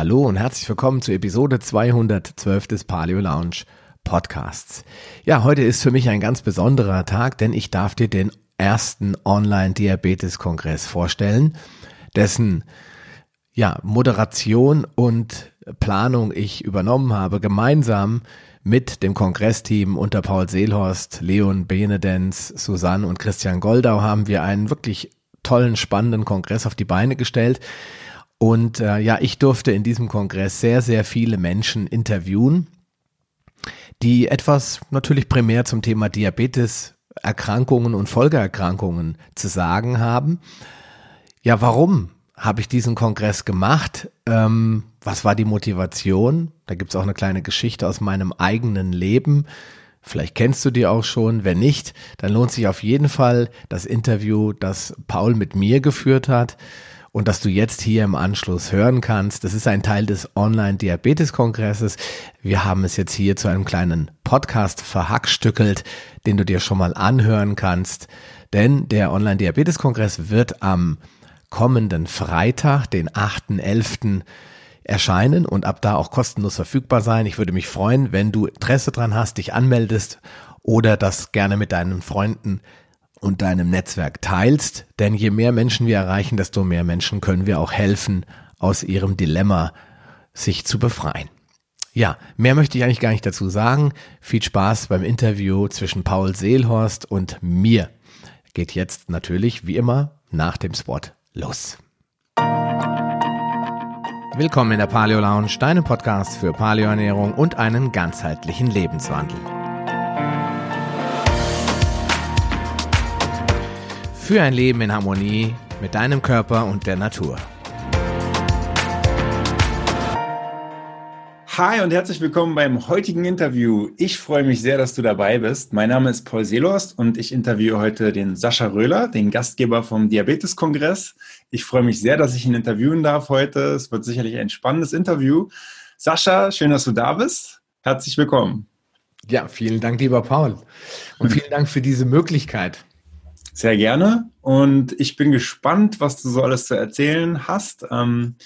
Hallo und herzlich willkommen zu Episode 212 des Paleo Lounge Podcasts. Ja, heute ist für mich ein ganz besonderer Tag, denn ich darf dir den ersten Online-Diabetes-Kongress vorstellen, dessen ja, Moderation und Planung ich übernommen habe, gemeinsam mit dem Kongressteam unter Paul Seelhorst, Leon Benedenz, Susanne und Christian Goldau haben wir einen wirklich tollen, spannenden Kongress auf die Beine gestellt. Und äh, ja, ich durfte in diesem Kongress sehr, sehr viele Menschen interviewen, die etwas natürlich primär zum Thema Diabetes, Erkrankungen und Folgeerkrankungen zu sagen haben. Ja, warum habe ich diesen Kongress gemacht? Ähm, was war die Motivation? Da gibt's auch eine kleine Geschichte aus meinem eigenen Leben. Vielleicht kennst du die auch schon. Wenn nicht, dann lohnt sich auf jeden Fall das Interview, das Paul mit mir geführt hat und dass du jetzt hier im Anschluss hören kannst. Das ist ein Teil des Online-Diabetes-Kongresses. Wir haben es jetzt hier zu einem kleinen Podcast verhackstückelt, den du dir schon mal anhören kannst. Denn der Online-Diabetes-Kongress wird am kommenden Freitag, den 8.11., erscheinen und ab da auch kostenlos verfügbar sein. Ich würde mich freuen, wenn du Interesse dran hast, dich anmeldest oder das gerne mit deinen Freunden und deinem Netzwerk teilst, denn je mehr Menschen wir erreichen, desto mehr Menschen können wir auch helfen, aus ihrem Dilemma sich zu befreien. Ja, mehr möchte ich eigentlich gar nicht dazu sagen. Viel Spaß beim Interview zwischen Paul Seelhorst und mir. Geht jetzt natürlich, wie immer, nach dem Spot los. Willkommen in der Paleo Lounge, deinem Podcast für Paleoernährung und einen ganzheitlichen Lebenswandel. Für ein Leben in Harmonie mit deinem Körper und der Natur. Hi und herzlich willkommen beim heutigen Interview. Ich freue mich sehr, dass du dabei bist. Mein Name ist Paul Seelost und ich interviewe heute den Sascha Röhler, den Gastgeber vom Diabetes-Kongress. Ich freue mich sehr, dass ich ihn interviewen darf heute. Es wird sicherlich ein spannendes Interview. Sascha, schön, dass du da bist. Herzlich willkommen. Ja, vielen Dank, lieber Paul. Und vielen Dank für diese Möglichkeit. Sehr gerne. Und ich bin gespannt, was du so alles zu erzählen hast. Ähm,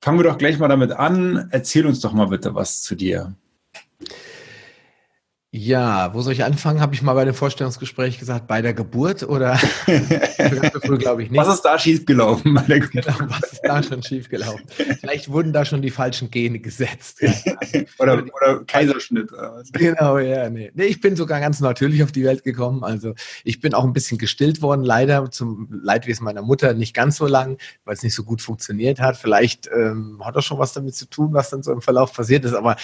fangen wir doch gleich mal damit an. Erzähl uns doch mal bitte was zu dir. Ja, wo soll ich anfangen? Habe ich mal bei dem Vorstellungsgespräch gesagt, bei der Geburt oder? glaube ich nicht. Was ist da schiefgelaufen bei der Geburt? Genau, was ist da schon schiefgelaufen? Vielleicht wurden da schon die falschen Gene gesetzt. oder, oder Kaiserschnitt. Oder was? Genau, ja, nee. nee. Ich bin sogar ganz natürlich auf die Welt gekommen. Also ich bin auch ein bisschen gestillt worden, leider zum Leidwesen meiner Mutter nicht ganz so lang, weil es nicht so gut funktioniert hat. Vielleicht ähm, hat das schon was damit zu tun, was dann so im Verlauf passiert ist. Aber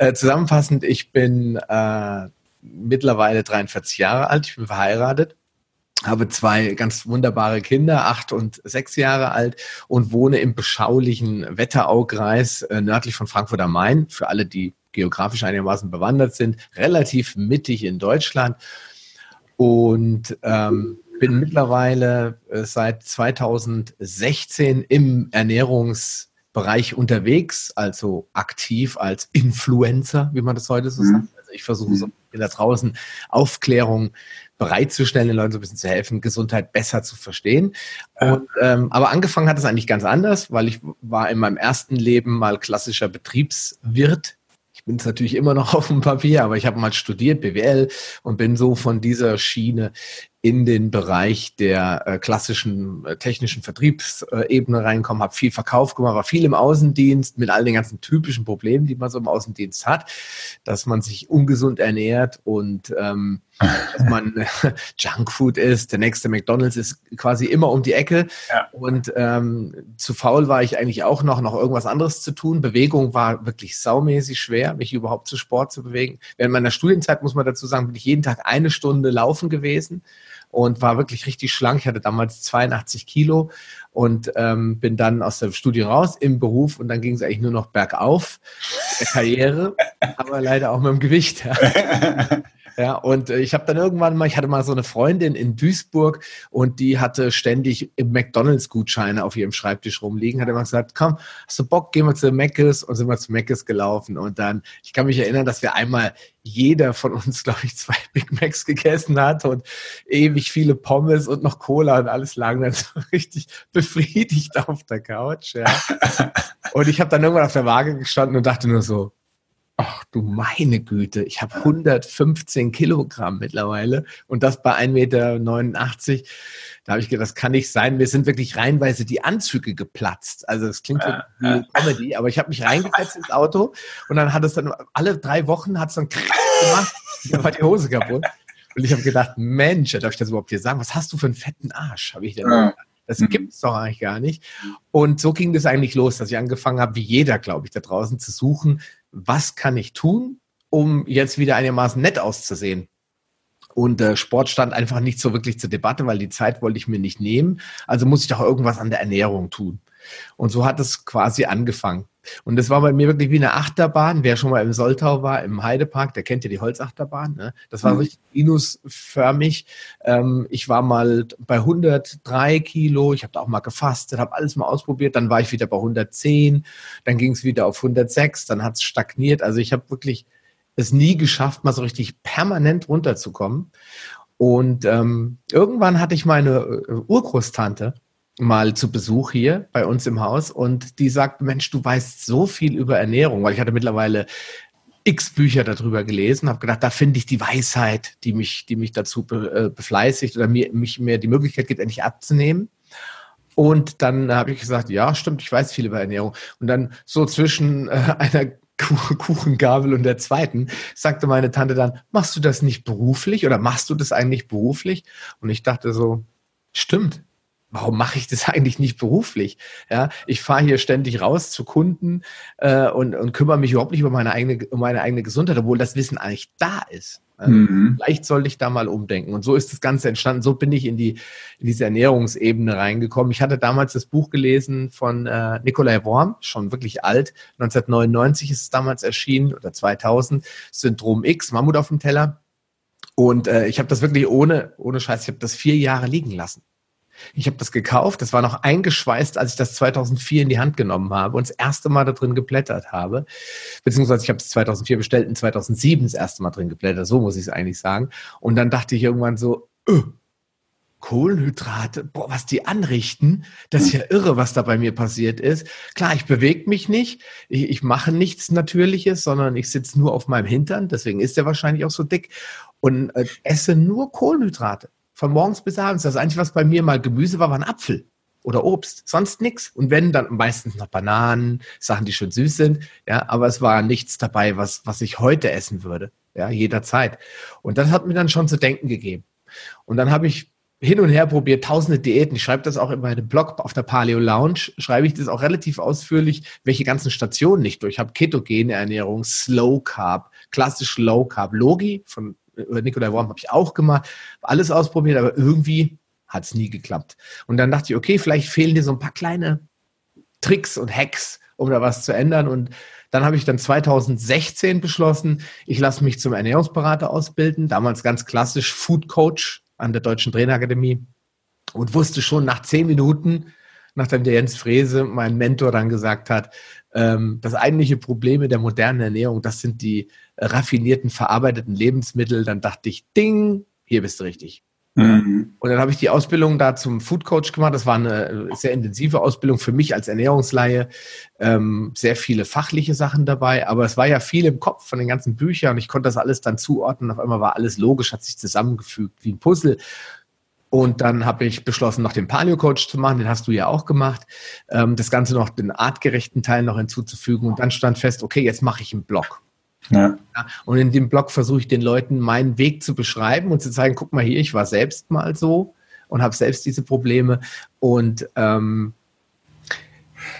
äh, zusammenfassend, ich bin äh, mittlerweile 43 Jahre alt, ich bin verheiratet, habe zwei ganz wunderbare Kinder, acht und sechs Jahre alt und wohne im beschaulichen Wetteraukreis äh, nördlich von Frankfurt am Main. Für alle, die geografisch einigermaßen bewandert sind, relativ mittig in Deutschland. Und ähm, bin mittlerweile äh, seit 2016 im Ernährungs- Bereich unterwegs, also aktiv als Influencer, wie man das heute so mhm. sagt. Also ich versuche so da draußen Aufklärung bereitzustellen, den Leuten so ein bisschen zu helfen, Gesundheit besser zu verstehen. Und, ähm, aber angefangen hat es eigentlich ganz anders, weil ich war in meinem ersten Leben mal klassischer Betriebswirt ich bin es natürlich immer noch auf dem Papier, aber ich habe mal studiert, BWL, und bin so von dieser Schiene in den Bereich der äh, klassischen äh, technischen Vertriebsebene reinkommen, habe viel Verkauf gemacht, war viel im Außendienst mit all den ganzen typischen Problemen, die man so im Außendienst hat, dass man sich ungesund ernährt und ähm, dass man Junkfood isst. Der nächste McDonald's ist quasi immer um die Ecke ja. und ähm, zu faul war ich eigentlich auch noch, noch irgendwas anderes zu tun. Bewegung war wirklich saumäßig schwer, mich überhaupt zu Sport zu bewegen. Während meiner Studienzeit muss man dazu sagen, bin ich jeden Tag eine Stunde laufen gewesen und war wirklich richtig schlank. Ich hatte damals 82 Kilo und ähm, bin dann aus der Studie raus im Beruf und dann ging es eigentlich nur noch bergauf der Karriere, aber leider auch mit dem Gewicht. Ja, und äh, ich habe dann irgendwann mal, ich hatte mal so eine Freundin in Duisburg und die hatte ständig McDonalds-Gutscheine auf ihrem Schreibtisch rumliegen, hat immer gesagt, komm, hast du Bock, gehen wir zu Meckes und sind wir zu Meckes gelaufen und dann, ich kann mich erinnern, dass wir einmal jeder von uns, glaube ich, zwei Big Macs gegessen hat und ewig viele Pommes und noch Cola und alles lagen dann so richtig befriedigt auf der Couch. Ja. Und ich habe dann irgendwann auf der Waage gestanden und dachte nur so, ach du meine Güte, ich habe 115 Kilogramm mittlerweile und das bei 1,89 Meter. Da habe ich gedacht, das kann nicht sein. Mir sind wirklich reinweise die Anzüge geplatzt. Also es klingt so wie Comedy, aber ich habe mich reingesetzt ins Auto und dann hat es dann alle drei Wochen hat es dann gemacht, dann war die Hose kaputt. Und ich habe gedacht, Mensch, darf ich das überhaupt dir sagen? Was hast du für einen fetten Arsch? Habe ich denn ja. Das mhm. gibt es doch eigentlich gar nicht. Und so ging das eigentlich los, dass ich angefangen habe, wie jeder, glaube ich, da draußen zu suchen, was kann ich tun, um jetzt wieder einigermaßen nett auszusehen. Und äh, Sport stand einfach nicht so wirklich zur Debatte, weil die Zeit wollte ich mir nicht nehmen. Also muss ich doch irgendwas an der Ernährung tun. Und so hat es quasi angefangen. Und das war bei mir wirklich wie eine Achterbahn. Wer schon mal im Soltau war, im Heidepark, der kennt ja die Holzachterbahn. Ne? Das war mhm. richtig minusförmig. Ähm, ich war mal bei 103 Kilo. Ich habe da auch mal gefastet, habe alles mal ausprobiert. Dann war ich wieder bei 110. Dann ging es wieder auf 106. Dann hat es stagniert. Also ich habe wirklich es nie geschafft, mal so richtig permanent runterzukommen. Und ähm, irgendwann hatte ich meine äh, Urgroßtante, mal zu Besuch hier bei uns im Haus und die sagt, Mensch, du weißt so viel über Ernährung, weil ich hatte mittlerweile x Bücher darüber gelesen, habe gedacht, da finde ich die Weisheit, die mich, die mich dazu be, äh, befleißigt oder mir, mich mir die Möglichkeit gibt, endlich abzunehmen. Und dann habe ich gesagt, ja, stimmt, ich weiß viel über Ernährung. Und dann so zwischen äh, einer Kuchengabel und der zweiten sagte meine Tante dann, machst du das nicht beruflich oder machst du das eigentlich beruflich? Und ich dachte so, stimmt, warum mache ich das eigentlich nicht beruflich? Ja, ich fahre hier ständig raus zu Kunden äh, und, und kümmere mich überhaupt nicht über meine eigene, um meine eigene Gesundheit, obwohl das Wissen eigentlich da ist. Mhm. Vielleicht sollte ich da mal umdenken. Und so ist das Ganze entstanden. So bin ich in die in diese Ernährungsebene reingekommen. Ich hatte damals das Buch gelesen von äh, Nikolai Worm, schon wirklich alt. 1999 ist es damals erschienen oder 2000. Syndrom X, Mammut auf dem Teller. Und äh, ich habe das wirklich ohne ohne Scheiß. Ich habe das vier Jahre liegen lassen. Ich habe das gekauft, das war noch eingeschweißt, als ich das 2004 in die Hand genommen habe und das erste Mal da drin geblättert habe. Beziehungsweise ich habe es 2004 bestellt und 2007 das erste Mal drin geblättert, so muss ich es eigentlich sagen. Und dann dachte ich irgendwann so, öh, Kohlenhydrate, boah, was die anrichten, das ist ja irre, was da bei mir passiert ist. Klar, ich bewege mich nicht, ich, ich mache nichts Natürliches, sondern ich sitze nur auf meinem Hintern, deswegen ist der wahrscheinlich auch so dick und äh, esse nur Kohlenhydrate von morgens bis abends. Das Einzige, was bei mir mal Gemüse war, war ein Apfel oder Obst, sonst nichts. Und wenn, dann meistens noch Bananen, Sachen, die schon süß sind. Ja, aber es war nichts dabei, was, was ich heute essen würde. Ja, jederzeit. Und das hat mir dann schon zu denken gegeben. Und dann habe ich hin und her probiert, tausende Diäten. Ich schreibe das auch in meinem Blog auf der Paleo Lounge, schreibe ich das auch relativ ausführlich, welche ganzen Stationen ich durch habe. Ketogene Ernährung, Slow Carb, klassisch Low Carb, Logi von über Nikolai Worm habe ich auch gemacht, alles ausprobiert, aber irgendwie hat es nie geklappt. Und dann dachte ich, okay, vielleicht fehlen dir so ein paar kleine Tricks und Hacks, um da was zu ändern. Und dann habe ich dann 2016 beschlossen, ich lasse mich zum Ernährungsberater ausbilden, damals ganz klassisch Food Coach an der Deutschen Trainerakademie und wusste schon nach zehn Minuten, nachdem der Jens Frese, mein Mentor, dann gesagt hat, ähm, das eigentliche Problem der modernen Ernährung, das sind die raffinierten, verarbeiteten Lebensmittel. Dann dachte ich, ding, hier bist du richtig. Mhm. Und dann habe ich die Ausbildung da zum Food Coach gemacht. Das war eine sehr intensive Ausbildung für mich als Ernährungsleihe. Ähm, sehr viele fachliche Sachen dabei, aber es war ja viel im Kopf von den ganzen Büchern und ich konnte das alles dann zuordnen. Auf einmal war alles logisch, hat sich zusammengefügt wie ein Puzzle. Und dann habe ich beschlossen, noch den Paleo-Coach zu machen, den hast du ja auch gemacht, ähm, das Ganze noch den artgerechten Teil noch hinzuzufügen. Und dann stand fest, okay, jetzt mache ich einen Blog. Ja. ja. Und in dem Blog versuche ich den Leuten meinen Weg zu beschreiben und zu zeigen, guck mal hier, ich war selbst mal so und habe selbst diese Probleme. Und ähm,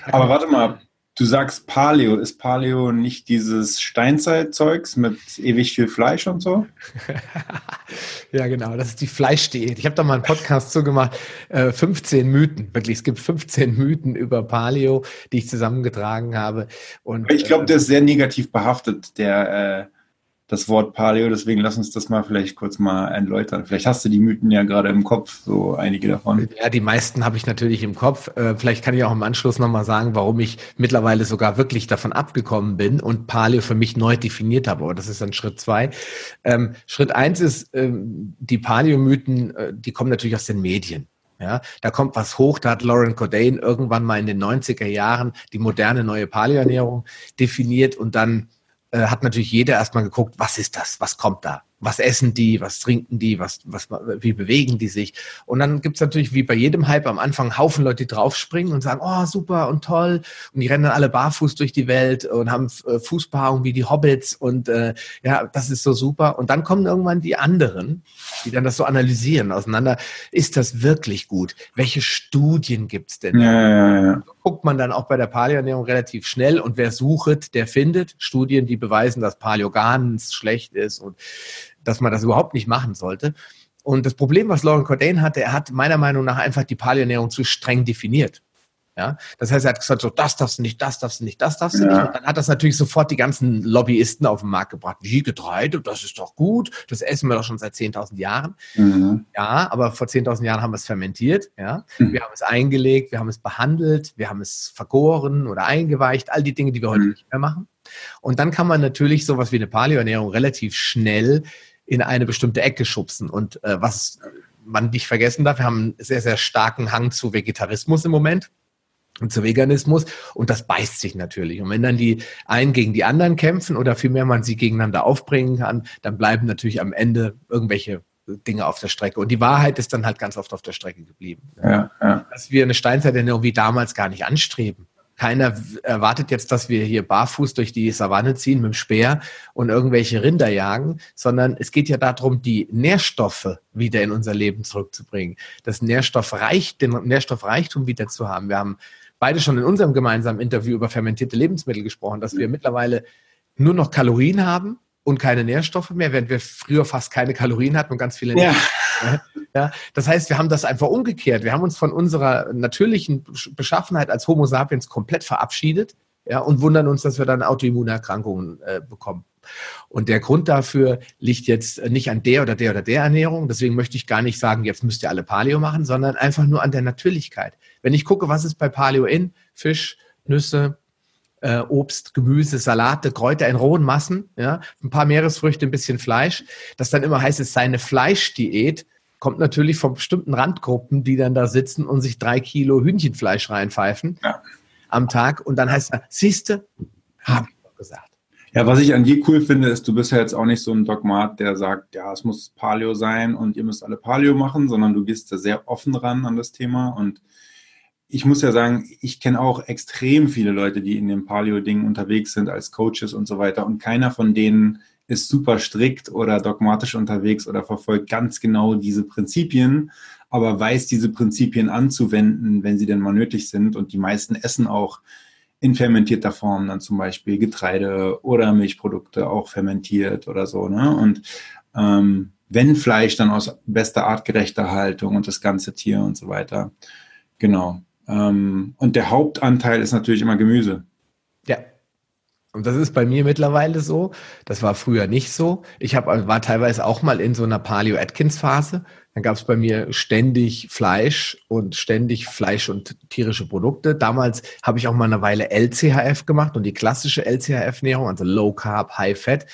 aber warte mal, Du sagst Paleo. Ist Paleo nicht dieses Steinzeitzeugs mit ewig viel Fleisch und so? ja, genau. Das ist die Fleischdiät. Ich habe da mal einen Podcast zugemacht. Äh, 15 Mythen. Wirklich, es gibt 15 Mythen über Paleo, die ich zusammengetragen habe. Und, ich glaube, äh, der ist sehr negativ behaftet, der äh, das Wort Paleo, deswegen lass uns das mal vielleicht kurz mal erläutern. Vielleicht hast du die Mythen ja gerade im Kopf, so einige davon. Ja, die meisten habe ich natürlich im Kopf. Äh, vielleicht kann ich auch im Anschluss nochmal sagen, warum ich mittlerweile sogar wirklich davon abgekommen bin und Paleo für mich neu definiert habe. Aber das ist dann Schritt zwei. Ähm, Schritt eins ist, ähm, die Paleo-Mythen, äh, die kommen natürlich aus den Medien. Ja, da kommt was hoch, da hat Lauren Cordain irgendwann mal in den 90er Jahren die moderne neue Paleoernährung definiert und dann äh, hat natürlich jeder erstmal geguckt, was ist das, was kommt da? Was essen die, was trinken die, was, was, wie bewegen die sich. Und dann gibt's natürlich wie bei jedem Hype am Anfang einen Haufen Leute, die draufspringen und sagen, oh, super und toll. Und die rennen dann alle barfuß durch die Welt und haben äh, Fußpaarungen wie die Hobbits und äh, ja, das ist so super. Und dann kommen irgendwann die anderen, die dann das so analysieren auseinander. Ist das wirklich gut? Welche Studien gibt's denn? Ja, ja, ja. Guckt man dann auch bei der Paleoernährung relativ schnell und wer sucht, der findet Studien, die beweisen, dass Paleo ganz schlecht ist und dass man das überhaupt nicht machen sollte. Und das Problem, was Lauren Cordain hatte, er hat meiner Meinung nach einfach die Paleoernährung zu streng definiert. Ja, das heißt, er hat gesagt, so, das darfst du nicht, das darfst du nicht, das darfst du ja. nicht. Und dann hat das natürlich sofort die ganzen Lobbyisten auf den Markt gebracht. Wie Getreide, das ist doch gut, das essen wir doch schon seit 10.000 Jahren. Mhm. Ja, aber vor 10.000 Jahren haben wir es fermentiert. Ja, mhm. wir haben es eingelegt, wir haben es behandelt, wir haben es vergoren oder eingeweicht, all die Dinge, die wir heute mhm. nicht mehr machen. Und dann kann man natürlich sowas wie eine Paleoernährung relativ schnell in eine bestimmte Ecke schubsen. Und äh, was man nicht vergessen darf, wir haben einen sehr, sehr starken Hang zu Vegetarismus im Moment und zu Veganismus und das beißt sich natürlich. Und wenn dann die einen gegen die anderen kämpfen oder vielmehr man sie gegeneinander aufbringen kann, dann bleiben natürlich am Ende irgendwelche Dinge auf der Strecke. Und die Wahrheit ist dann halt ganz oft auf der Strecke geblieben. Ja, ja. Dass wir eine Steinzeiternährung wie damals gar nicht anstreben keiner erwartet jetzt, dass wir hier barfuß durch die Savanne ziehen mit dem Speer und irgendwelche Rinder jagen, sondern es geht ja darum, die Nährstoffe wieder in unser Leben zurückzubringen, das Nährstoffreich, den Nährstoffreichtum wieder zu haben. Wir haben beide schon in unserem gemeinsamen Interview über fermentierte Lebensmittel gesprochen, dass wir mittlerweile nur noch Kalorien haben und keine Nährstoffe mehr, während wir früher fast keine Kalorien hatten und ganz viele ja. Nährstoffe. Ja, das heißt, wir haben das einfach umgekehrt. Wir haben uns von unserer natürlichen Beschaffenheit als Homo sapiens komplett verabschiedet ja, und wundern uns, dass wir dann Autoimmunerkrankungen äh, bekommen. Und der Grund dafür liegt jetzt nicht an der oder der oder der Ernährung. Deswegen möchte ich gar nicht sagen, jetzt müsst ihr alle Paleo machen, sondern einfach nur an der Natürlichkeit. Wenn ich gucke, was ist bei Paleo in? Fisch, Nüsse, äh, Obst, Gemüse, Salate, Kräuter in rohen Massen, ja, ein paar Meeresfrüchte, ein bisschen Fleisch, das dann immer heißt, es sei eine Fleischdiät, kommt natürlich von bestimmten Randgruppen, die dann da sitzen und sich drei Kilo Hühnchenfleisch reinpfeifen ja. am Tag. Und dann heißt es, siehste, habe ich doch gesagt. Ja, was ich an dir cool finde, ist, du bist ja jetzt auch nicht so ein Dogmat, der sagt, ja, es muss Paleo sein und ihr müsst alle Paleo machen, sondern du gehst da sehr offen ran an das Thema. Und ich muss ja sagen, ich kenne auch extrem viele Leute, die in dem Paleo-Ding unterwegs sind als Coaches und so weiter. Und keiner von denen ist super strikt oder dogmatisch unterwegs oder verfolgt ganz genau diese Prinzipien, aber weiß diese Prinzipien anzuwenden, wenn sie denn mal nötig sind. Und die meisten essen auch in fermentierter Form dann zum Beispiel Getreide oder Milchprodukte auch fermentiert oder so. Ne? Und ähm, wenn Fleisch, dann aus bester artgerechter Haltung und das ganze Tier und so weiter. Genau. Ähm, und der Hauptanteil ist natürlich immer Gemüse. Ja, und das ist bei mir mittlerweile so. Das war früher nicht so. Ich hab, war teilweise auch mal in so einer Paleo-Atkins-Phase. Dann gab es bei mir ständig Fleisch und ständig Fleisch und tierische Produkte. Damals habe ich auch mal eine Weile LCHF gemacht und die klassische LCHF-Nährung, also Low Carb, High Fat,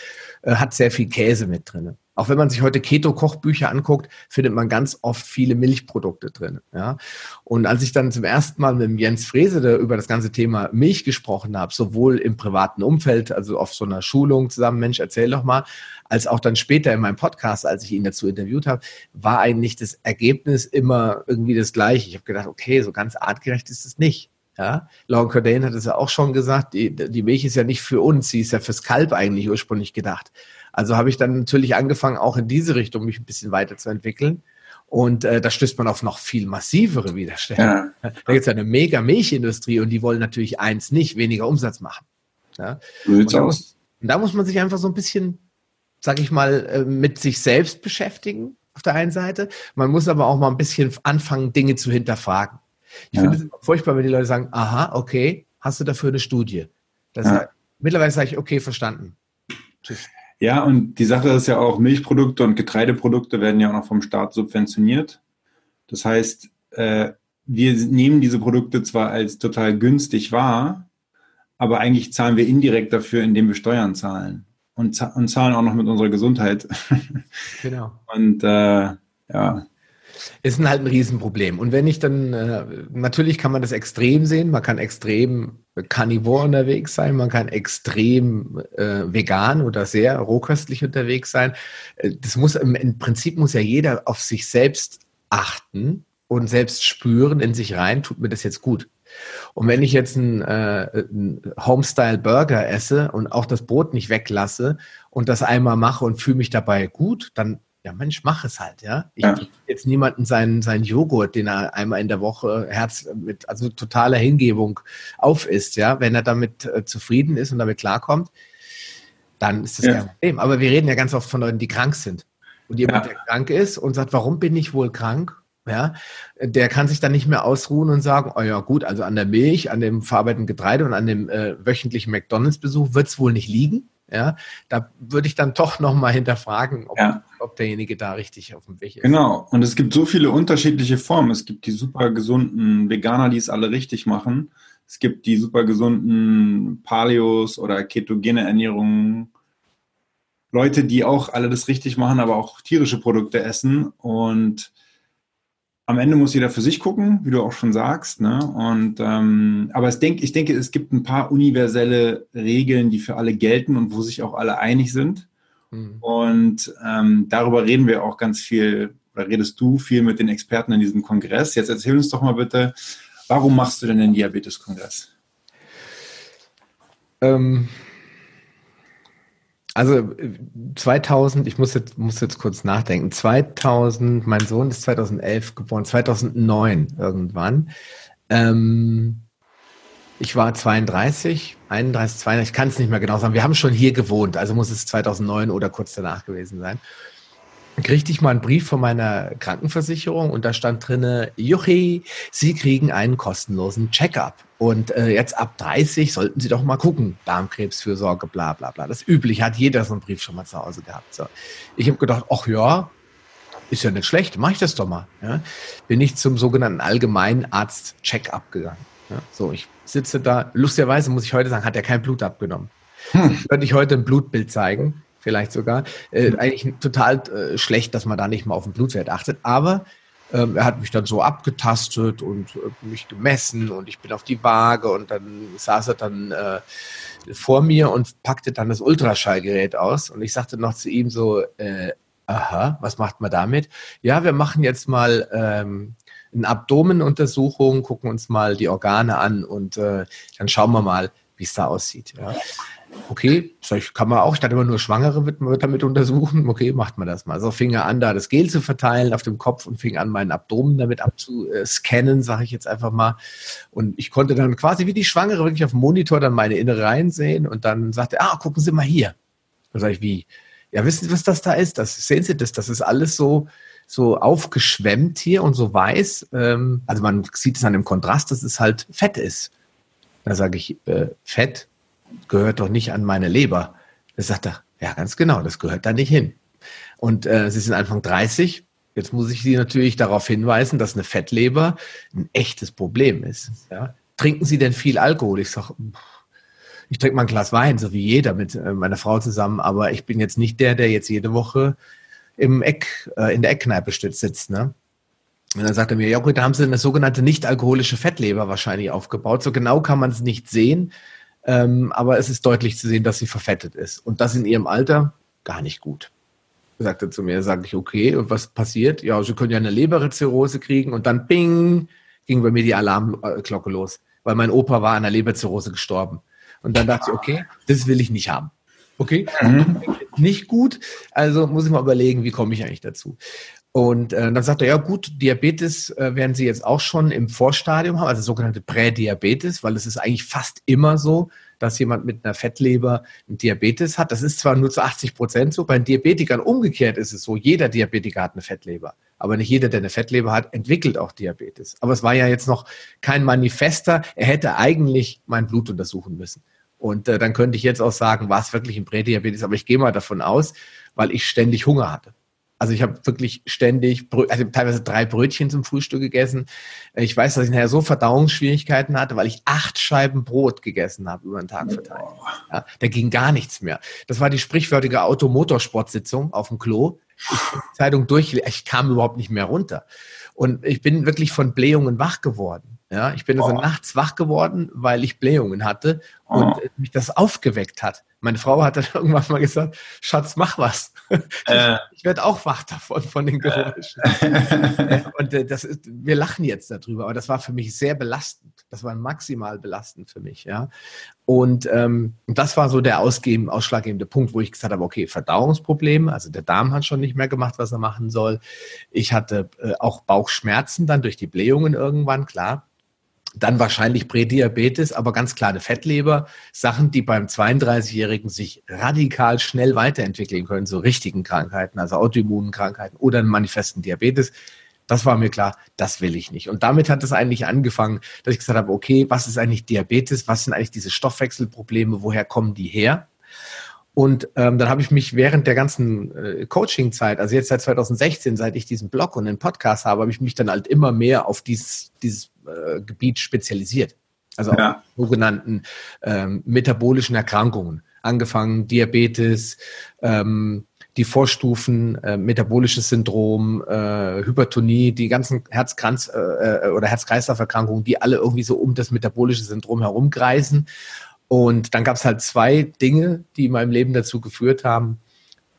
äh, hat sehr viel Käse mit drin. Auch wenn man sich heute Keto-Kochbücher anguckt, findet man ganz oft viele Milchprodukte drin. Ja? Und als ich dann zum ersten Mal mit Jens Frese über das ganze Thema Milch gesprochen habe, sowohl im privaten Umfeld, also auf so einer Schulung zusammen, Mensch, erzähl doch mal, als auch dann später in meinem Podcast, als ich ihn dazu interviewt habe, war eigentlich das Ergebnis immer irgendwie das gleiche. Ich habe gedacht, okay, so ganz artgerecht ist es nicht. Ja, Lauren Cordain hat es ja auch schon gesagt, die, die Milch ist ja nicht für uns, sie ist ja fürs Kalb eigentlich ursprünglich gedacht. Also habe ich dann natürlich angefangen, auch in diese Richtung mich ein bisschen weiterzuentwickeln. Und äh, da stößt man auf noch viel massivere Widerstände. Ja. Da gibt es ja eine mega Milchindustrie und die wollen natürlich eins nicht, weniger Umsatz machen. Ja? Und, da muss, und da muss man sich einfach so ein bisschen, sag ich mal, äh, mit sich selbst beschäftigen auf der einen Seite. Man muss aber auch mal ein bisschen anfangen, Dinge zu hinterfragen. Ich ja. finde es furchtbar, wenn die Leute sagen, aha, okay, hast du dafür eine Studie? Das ja. Heißt, mittlerweile sage ich, okay, verstanden. Tschüss. Ja, und die Sache ist ja auch, Milchprodukte und Getreideprodukte werden ja auch noch vom Staat subventioniert. Das heißt, äh, wir nehmen diese Produkte zwar als total günstig wahr, aber eigentlich zahlen wir indirekt dafür, indem wir Steuern zahlen. Und, und zahlen auch noch mit unserer Gesundheit. Genau. Und äh, ja. Ist halt ein Riesenproblem. Und wenn ich dann, äh, natürlich kann man das extrem sehen, man kann extrem karnivor unterwegs sein, man kann extrem äh, vegan oder sehr rohköstlich unterwegs sein. Äh, das muss im, im Prinzip muss ja jeder auf sich selbst achten und selbst spüren in sich rein, tut mir das jetzt gut. Und wenn ich jetzt einen, äh, einen Homestyle Burger esse und auch das Brot nicht weglasse und das einmal mache und fühle mich dabei gut, dann ja Mensch, mach es halt, ja. Ich ja. jetzt niemanden seinen, seinen Joghurt, den er einmal in der Woche Herz mit, also totaler Hingebung aufisst, ja. Wenn er damit äh, zufrieden ist und damit klarkommt, dann ist das ja. kein Problem. Aber wir reden ja ganz oft von Leuten, die krank sind. Und jemand, ja. der krank ist und sagt, warum bin ich wohl krank? Ja, der kann sich dann nicht mehr ausruhen und sagen, oh ja gut, also an der Milch, an dem verarbeiteten Getreide und an dem äh, wöchentlichen McDonalds-Besuch wird es wohl nicht liegen. Ja, da würde ich dann doch nochmal hinterfragen, ob, ja. Derjenige da richtig auf dem Weg ist. Genau. Und es gibt so viele unterschiedliche Formen. Es gibt die super gesunden Veganer, die es alle richtig machen. Es gibt die super gesunden Paleos oder ketogene Ernährungen. Leute, die auch alle das richtig machen, aber auch tierische Produkte essen. Und am Ende muss jeder für sich gucken, wie du auch schon sagst. Ne? Und ähm, aber es denk, ich denke, es gibt ein paar universelle Regeln, die für alle gelten und wo sich auch alle einig sind. Mhm. Und ähm, darüber reden wir auch ganz viel, oder redest du viel mit den Experten in diesem Kongress. Jetzt erzähl uns doch mal bitte, warum machst du denn den Diabetes-Kongress? Ähm, also 2000, ich muss jetzt, muss jetzt kurz nachdenken, 2000, mein Sohn ist 2011 geboren, 2009 irgendwann. Ähm, ich war 32, 31, 32, ich kann es nicht mehr genau sagen. Wir haben schon hier gewohnt, also muss es 2009 oder kurz danach gewesen sein kriegte ich mal einen Brief von meiner Krankenversicherung und da stand drinne, Juchi, Sie kriegen einen kostenlosen Checkup. Und äh, jetzt ab 30 sollten Sie doch mal gucken, Darmkrebsfürsorge, bla bla bla. Das üblich hat jeder so einen Brief schon mal zu Hause gehabt. So. Ich habe gedacht, ach ja, ist ja nicht schlecht, mache ich das doch mal. Ja. Bin ich zum sogenannten Allgemeinarzt-Check-up gegangen. Ja. So, ich sitze da, lustigerweise muss ich heute sagen, hat er kein Blut abgenommen. Hm. Könnte ich heute ein Blutbild zeigen vielleicht sogar. Äh, mhm. eigentlich total äh, schlecht, dass man da nicht mal auf den Blutwert achtet. Aber ähm, er hat mich dann so abgetastet und äh, mich gemessen und ich bin auf die Waage und dann saß er dann äh, vor mir und packte dann das Ultraschallgerät aus und ich sagte noch zu ihm so, äh, aha, was macht man damit? Ja, wir machen jetzt mal ähm, eine Abdomenuntersuchung, gucken uns mal die Organe an und äh, dann schauen wir mal, wie es da aussieht. Ja okay, ich, kann man auch, statt immer nur Schwangere wird, wird damit untersuchen, okay, macht man das mal. So fing er an, da das Gel zu verteilen auf dem Kopf und fing an, meinen Abdomen damit abzuscannen, sage ich jetzt einfach mal. Und ich konnte dann quasi wie die Schwangere wirklich auf dem Monitor dann meine Innereien sehen und dann sagte er, ah, gucken Sie mal hier. Dann sage ich, wie? Ja, wissen Sie, was das da ist? Das, sehen Sie das? Das ist alles so, so aufgeschwemmt hier und so weiß. Ähm, also man sieht es an dem Kontrast, dass es halt Fett ist. Da sage ich, äh, Fett? gehört doch nicht an meine Leber. Da sagt er, ja, ganz genau, das gehört da nicht hin. Und äh, Sie sind Anfang 30. Jetzt muss ich Sie natürlich darauf hinweisen, dass eine Fettleber ein echtes Problem ist. Ja? Trinken Sie denn viel Alkohol? Ich sage, ich trinke mal ein Glas Wein, so wie jeder mit äh, meiner Frau zusammen, aber ich bin jetzt nicht der, der jetzt jede Woche im Eck, äh, in der Eckkneipe sitzt. Ne? Und dann sagt er mir, ja gut, da haben Sie eine sogenannte nicht-alkoholische Fettleber wahrscheinlich aufgebaut. So genau kann man es nicht sehen. Ähm, aber es ist deutlich zu sehen, dass sie verfettet ist. Und das in ihrem Alter gar nicht gut. Sagt er zu mir, sage ich, okay, und was passiert? Ja, sie können ja eine Leberzirrhose kriegen und dann bing, ging bei mir die Alarmglocke los, weil mein Opa war an einer Leberzirrhose gestorben. Und dann dachte ich, okay, das will ich nicht haben. Okay, mhm. Nicht gut. Also muss ich mal überlegen, wie komme ich eigentlich dazu? Und äh, dann sagt er, ja gut, Diabetes äh, werden Sie jetzt auch schon im Vorstadium haben, also sogenannte Prädiabetes, weil es ist eigentlich fast immer so, dass jemand mit einer Fettleber einen Diabetes hat. Das ist zwar nur zu 80 Prozent so, bei Diabetikern umgekehrt ist es so, jeder Diabetiker hat eine Fettleber. Aber nicht jeder, der eine Fettleber hat, entwickelt auch Diabetes. Aber es war ja jetzt noch kein Manifester. Er hätte eigentlich mein Blut untersuchen müssen. Und äh, dann könnte ich jetzt auch sagen, war es wirklich ein Prädiabetes, aber ich gehe mal davon aus, weil ich ständig Hunger hatte. Also ich habe wirklich ständig, also teilweise drei Brötchen zum Frühstück gegessen. Ich weiß, dass ich nachher so Verdauungsschwierigkeiten hatte, weil ich acht Scheiben Brot gegessen habe über den Tag verteilt. Ja, da ging gar nichts mehr. Das war die sprichwörtliche Automotorsportsitzung auf dem Klo. ich die Zeitung durch, ich kam überhaupt nicht mehr runter. Und ich bin wirklich von Blähungen wach geworden. Ja, ich bin also oh. nachts wach geworden, weil ich Blähungen hatte und oh. mich das aufgeweckt hat. Meine Frau hat dann irgendwann mal gesagt, Schatz, mach was. Äh. Ich werde auch wach davon, von den Geräuschen. Äh. und äh, das ist, wir lachen jetzt darüber, aber das war für mich sehr belastend. Das war maximal belastend für mich, ja. Und ähm, das war so der ausgeben, ausschlaggebende Punkt, wo ich gesagt habe, okay, Verdauungsprobleme, also der Darm hat schon nicht mehr gemacht, was er machen soll. Ich hatte äh, auch Bauchschmerzen dann durch die Blähungen irgendwann, klar dann wahrscheinlich Prädiabetes, aber ganz klar eine Fettleber. Sachen, die beim 32-Jährigen sich radikal schnell weiterentwickeln können, so richtigen Krankheiten, also Autoimmunkrankheiten oder einen manifesten Diabetes. Das war mir klar, das will ich nicht. Und damit hat es eigentlich angefangen, dass ich gesagt habe, okay, was ist eigentlich Diabetes? Was sind eigentlich diese Stoffwechselprobleme? Woher kommen die her? Und ähm, dann habe ich mich während der ganzen äh, Coaching-Zeit, also jetzt seit 2016, seit ich diesen Blog und den Podcast habe, habe ich mich dann halt immer mehr auf dieses, dieses äh, Gebiet spezialisiert. Also ja. auf sogenannten ähm, metabolischen Erkrankungen. Angefangen Diabetes, ähm, die Vorstufen, äh, metabolisches Syndrom, äh, Hypertonie, die ganzen Herzkranz- äh, oder Herz-Kreislauf-Erkrankungen, die alle irgendwie so um das metabolische Syndrom herumkreisen. Und dann gab es halt zwei Dinge, die in meinem Leben dazu geführt haben,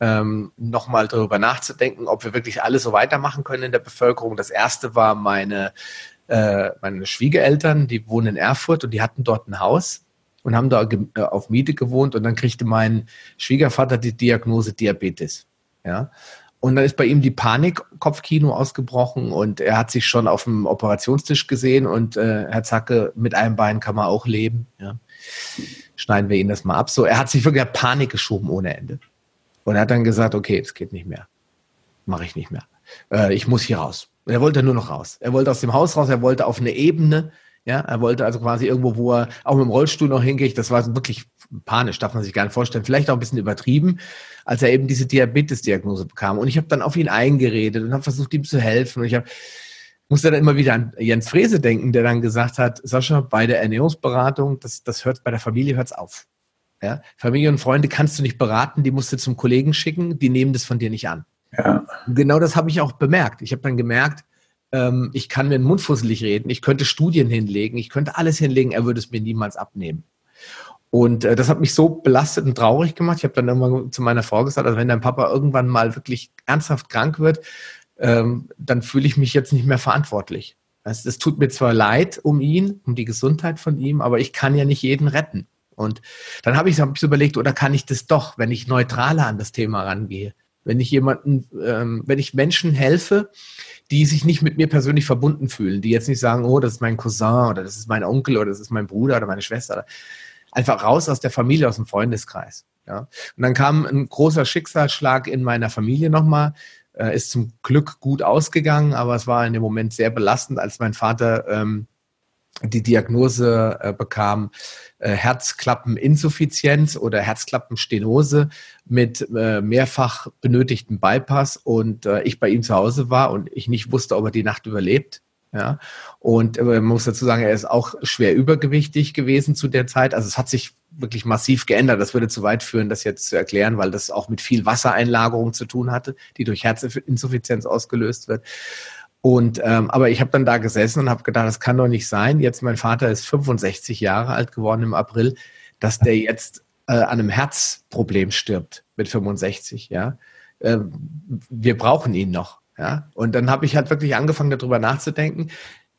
ähm, nochmal darüber nachzudenken, ob wir wirklich alle so weitermachen können in der Bevölkerung. Das erste war meine, äh, meine Schwiegereltern, die wohnen in Erfurt und die hatten dort ein Haus und haben da äh, auf Miete gewohnt und dann kriegte mein Schwiegervater die Diagnose Diabetes. Ja. Und dann ist bei ihm die Panik-Kopfkino ausgebrochen und er hat sich schon auf dem Operationstisch gesehen und äh, Herr Zacke, mit einem Bein kann man auch leben. Ja schneiden wir ihn das mal ab. So, er hat sich wirklich Panik geschoben ohne Ende. Und er hat dann gesagt, okay, das geht nicht mehr. Mache ich nicht mehr. Äh, ich muss hier raus. Und er wollte nur noch raus. Er wollte aus dem Haus raus, er wollte auf eine Ebene. Ja, er wollte also quasi irgendwo, wo er auch mit dem Rollstuhl noch hingeht. Das war wirklich panisch, darf man sich gar nicht vorstellen. Vielleicht auch ein bisschen übertrieben, als er eben diese Diabetes-Diagnose bekam. Und ich habe dann auf ihn eingeredet und habe versucht, ihm zu helfen. Und ich habe muss dann immer wieder an Jens Frese denken, der dann gesagt hat, Sascha, bei der Ernährungsberatung, das, das hört bei der Familie hört's auf. Ja? Familie und Freunde kannst du nicht beraten, die musst du zum Kollegen schicken, die nehmen das von dir nicht an. Ja. genau das habe ich auch bemerkt. Ich habe dann gemerkt, ähm, ich kann mir den Mund fusselig reden, ich könnte Studien hinlegen, ich könnte alles hinlegen, er würde es mir niemals abnehmen. Und äh, das hat mich so belastet und traurig gemacht. Ich habe dann irgendwann zu meiner Frau gesagt, also wenn dein Papa irgendwann mal wirklich ernsthaft krank wird, ähm, dann fühle ich mich jetzt nicht mehr verantwortlich. Also es tut mir zwar leid um ihn, um die Gesundheit von ihm, aber ich kann ja nicht jeden retten. Und dann habe ich, hab ich so überlegt, oder kann ich das doch, wenn ich neutraler an das Thema rangehe? Wenn ich jemanden, ähm, wenn ich Menschen helfe, die sich nicht mit mir persönlich verbunden fühlen, die jetzt nicht sagen, oh, das ist mein Cousin oder das ist mein Onkel oder das ist mein Bruder oder meine Schwester. Einfach raus aus der Familie, aus dem Freundeskreis. Ja. Und dann kam ein großer Schicksalsschlag in meiner Familie nochmal. Äh, ist zum Glück gut ausgegangen, aber es war in dem Moment sehr belastend, als mein Vater ähm, die Diagnose äh, bekam, äh, Herzklappeninsuffizienz oder Herzklappenstenose mit äh, mehrfach benötigten Bypass und äh, ich bei ihm zu Hause war und ich nicht wusste, ob er die Nacht überlebt. Ja, und äh, man muss dazu sagen, er ist auch schwer übergewichtig gewesen zu der Zeit. Also es hat sich wirklich massiv geändert. Das würde zu weit führen, das jetzt zu erklären, weil das auch mit viel Wassereinlagerung zu tun hatte, die durch Herzinsuffizienz ausgelöst wird. Und ähm, aber ich habe dann da gesessen und habe gedacht, das kann doch nicht sein. Jetzt mein Vater ist 65 Jahre alt geworden im April, dass der jetzt äh, an einem Herzproblem stirbt mit 65. Ja, äh, wir brauchen ihn noch. Ja, und dann habe ich halt wirklich angefangen, darüber nachzudenken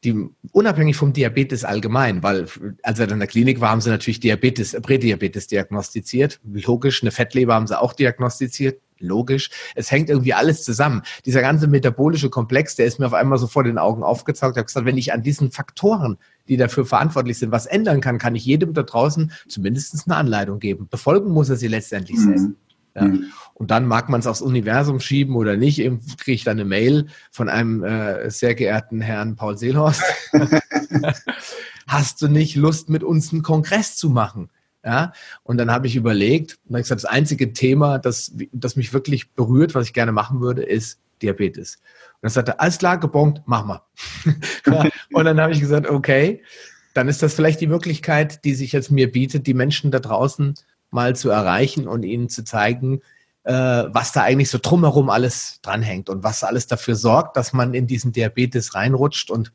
die unabhängig vom Diabetes allgemein, weil als er dann in der Klinik war, haben sie natürlich Diabetes, Prädiabetes diagnostiziert. Logisch, eine Fettleber haben sie auch diagnostiziert. Logisch. Es hängt irgendwie alles zusammen. Dieser ganze metabolische Komplex, der ist mir auf einmal so vor den Augen aufgezeigt. Ich habe gesagt, wenn ich an diesen Faktoren, die dafür verantwortlich sind, was ändern kann, kann ich jedem da draußen zumindest eine Anleitung geben. Befolgen muss er sie letztendlich mhm. selbst. Ja. Mhm. Und dann mag man es aufs Universum schieben oder nicht. Eben kriege ich dann eine Mail von einem äh, sehr geehrten Herrn Paul Seelhorst. Hast du nicht Lust, mit uns einen Kongress zu machen? Ja, und dann habe ich überlegt, und ich gesagt, das einzige Thema, das, das mich wirklich berührt, was ich gerne machen würde, ist Diabetes. Und dann sagte, alles klar, gebongt, mach mal. und dann habe ich gesagt, okay, dann ist das vielleicht die Möglichkeit, die sich jetzt mir bietet, die Menschen da draußen mal zu erreichen und ihnen zu zeigen, äh, was da eigentlich so drumherum alles dranhängt und was alles dafür sorgt, dass man in diesen Diabetes reinrutscht und